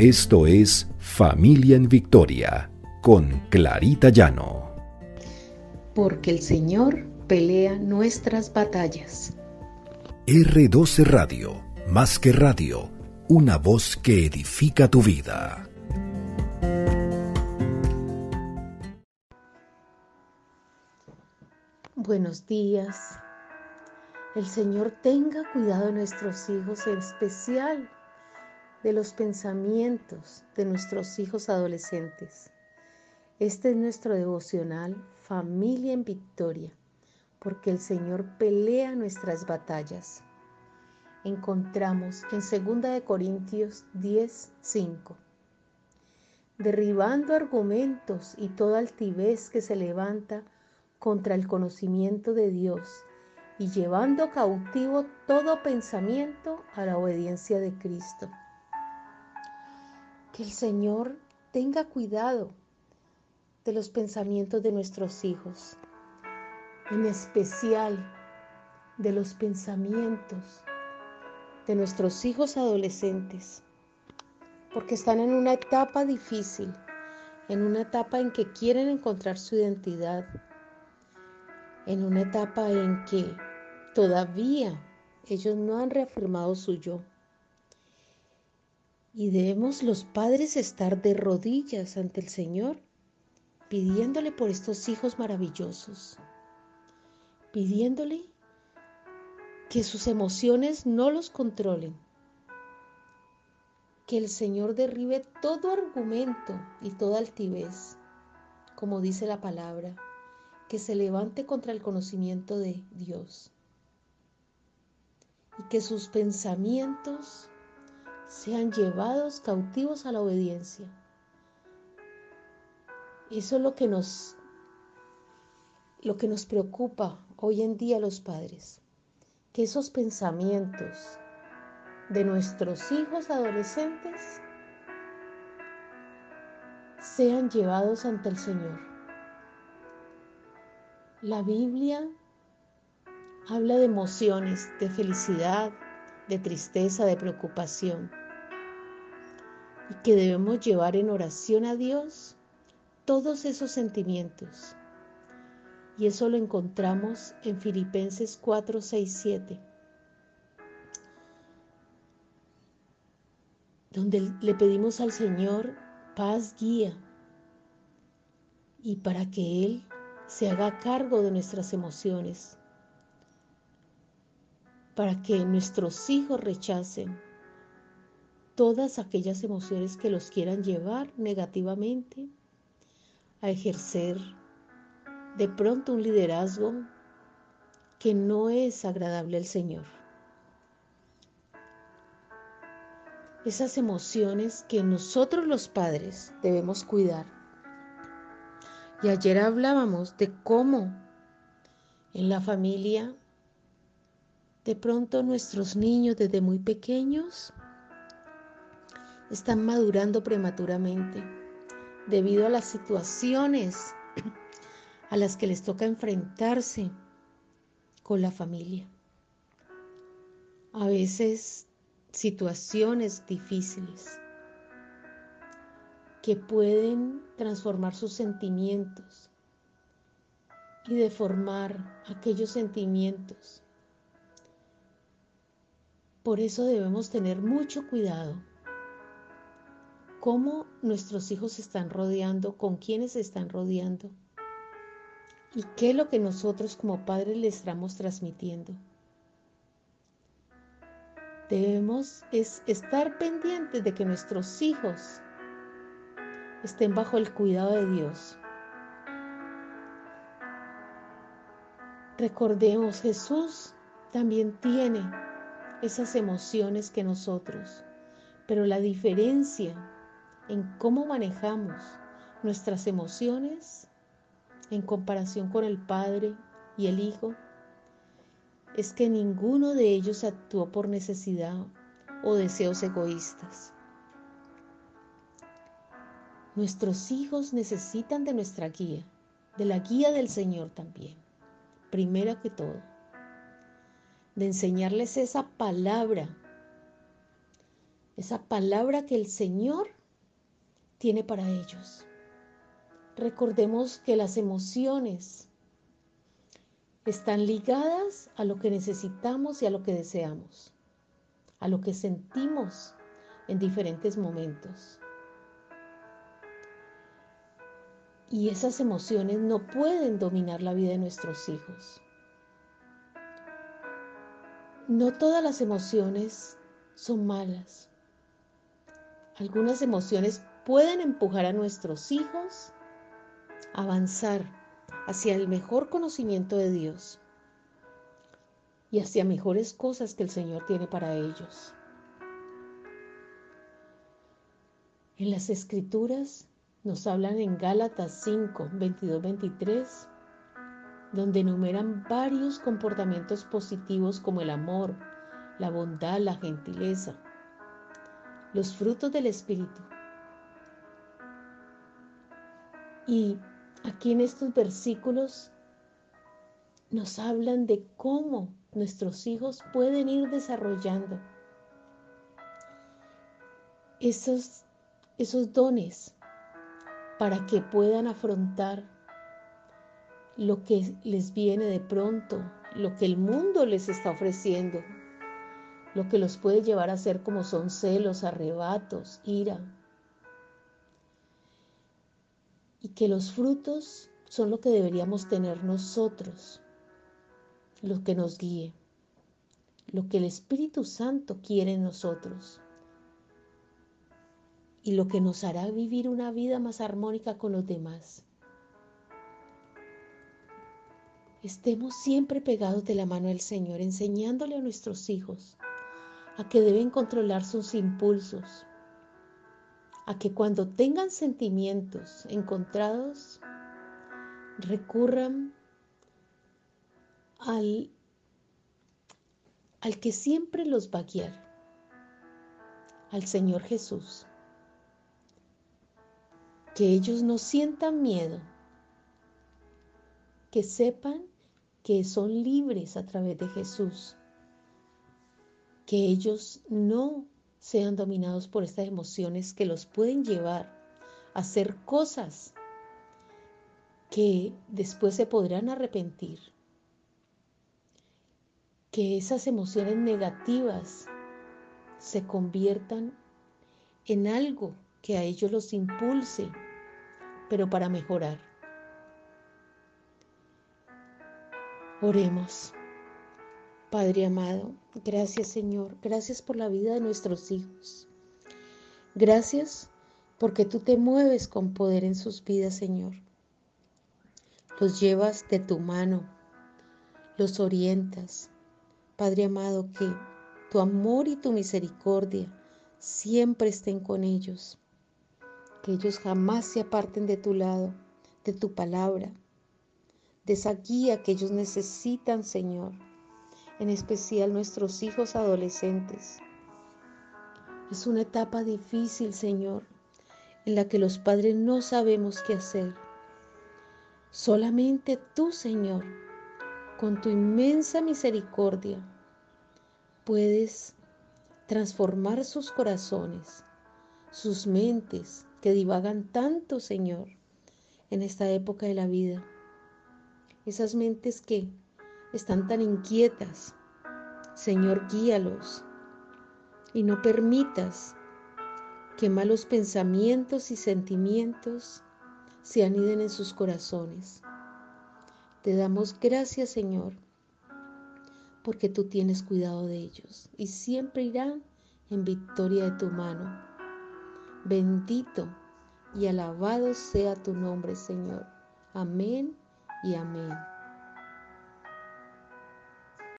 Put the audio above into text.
Esto es Familia en Victoria con Clarita Llano. Porque el Señor pelea nuestras batallas. R12 Radio, más que radio, una voz que edifica tu vida. Buenos días. El Señor tenga cuidado de nuestros hijos, en especial de los pensamientos de nuestros hijos adolescentes. Este es nuestro devocional Familia en Victoria, porque el Señor pelea nuestras batallas. Encontramos en 2 Corintios 10, 5. Derribando argumentos y toda altivez que se levanta contra el conocimiento de Dios y llevando cautivo todo pensamiento a la obediencia de Cristo el Señor tenga cuidado de los pensamientos de nuestros hijos, en especial de los pensamientos de nuestros hijos adolescentes, porque están en una etapa difícil, en una etapa en que quieren encontrar su identidad, en una etapa en que todavía ellos no han reafirmado su yo. Y debemos los padres estar de rodillas ante el Señor, pidiéndole por estos hijos maravillosos, pidiéndole que sus emociones no los controlen, que el Señor derribe todo argumento y toda altivez, como dice la palabra, que se levante contra el conocimiento de Dios y que sus pensamientos sean llevados cautivos a la obediencia. Eso es lo que nos lo que nos preocupa hoy en día los padres, que esos pensamientos de nuestros hijos adolescentes sean llevados ante el Señor. La Biblia habla de emociones, de felicidad, de tristeza, de preocupación y que debemos llevar en oración a Dios todos esos sentimientos. Y eso lo encontramos en Filipenses 4, 6, 7, donde le pedimos al Señor paz, guía, y para que Él se haga cargo de nuestras emociones, para que nuestros hijos rechacen todas aquellas emociones que los quieran llevar negativamente a ejercer de pronto un liderazgo que no es agradable al Señor. Esas emociones que nosotros los padres debemos cuidar. Y ayer hablábamos de cómo en la familia de pronto nuestros niños desde muy pequeños están madurando prematuramente debido a las situaciones a las que les toca enfrentarse con la familia. A veces situaciones difíciles que pueden transformar sus sentimientos y deformar aquellos sentimientos. Por eso debemos tener mucho cuidado cómo nuestros hijos se están rodeando, con quiénes se están rodeando y qué es lo que nosotros como padres les estamos transmitiendo. Debemos es estar pendientes de que nuestros hijos estén bajo el cuidado de Dios. Recordemos, Jesús también tiene esas emociones que nosotros, pero la diferencia en cómo manejamos nuestras emociones en comparación con el Padre y el Hijo es que ninguno de ellos actuó por necesidad o deseos egoístas. Nuestros hijos necesitan de nuestra guía, de la guía del Señor también, primero que todo, de enseñarles esa palabra esa palabra que el Señor tiene para ellos. Recordemos que las emociones están ligadas a lo que necesitamos y a lo que deseamos, a lo que sentimos en diferentes momentos. Y esas emociones no pueden dominar la vida de nuestros hijos. No todas las emociones son malas. Algunas emociones pueden empujar a nuestros hijos a avanzar hacia el mejor conocimiento de Dios y hacia mejores cosas que el Señor tiene para ellos. En las escrituras nos hablan en Gálatas 5, 22, 23, donde enumeran varios comportamientos positivos como el amor, la bondad, la gentileza, los frutos del Espíritu. Y aquí en estos versículos nos hablan de cómo nuestros hijos pueden ir desarrollando esos, esos dones para que puedan afrontar lo que les viene de pronto, lo que el mundo les está ofreciendo, lo que los puede llevar a ser como son celos, arrebatos, ira. Y que los frutos son lo que deberíamos tener nosotros, lo que nos guíe, lo que el Espíritu Santo quiere en nosotros y lo que nos hará vivir una vida más armónica con los demás. Estemos siempre pegados de la mano del Señor, enseñándole a nuestros hijos a que deben controlar sus impulsos, a que cuando tengan sentimientos encontrados, recurran al, al que siempre los va a guiar, al Señor Jesús. Que ellos no sientan miedo, que sepan que son libres a través de Jesús, que ellos no sean dominados por estas emociones que los pueden llevar a hacer cosas que después se podrán arrepentir, que esas emociones negativas se conviertan en algo que a ellos los impulse pero para mejorar. Oremos. Padre amado, gracias Señor, gracias por la vida de nuestros hijos. Gracias porque tú te mueves con poder en sus vidas, Señor. Los llevas de tu mano, los orientas. Padre amado, que tu amor y tu misericordia siempre estén con ellos que ellos jamás se aparten de tu lado, de tu palabra, de esa guía que ellos necesitan, Señor, en especial nuestros hijos adolescentes. Es una etapa difícil, Señor, en la que los padres no sabemos qué hacer. Solamente tú, Señor, con tu inmensa misericordia, puedes transformar sus corazones, sus mentes, que divagan tanto, Señor, en esta época de la vida. Esas mentes que están tan inquietas, Señor, guíalos y no permitas que malos pensamientos y sentimientos se aniden en sus corazones. Te damos gracias, Señor, porque tú tienes cuidado de ellos y siempre irán en victoria de tu mano. Bendito y alabado sea tu nombre, Señor. Amén y amén.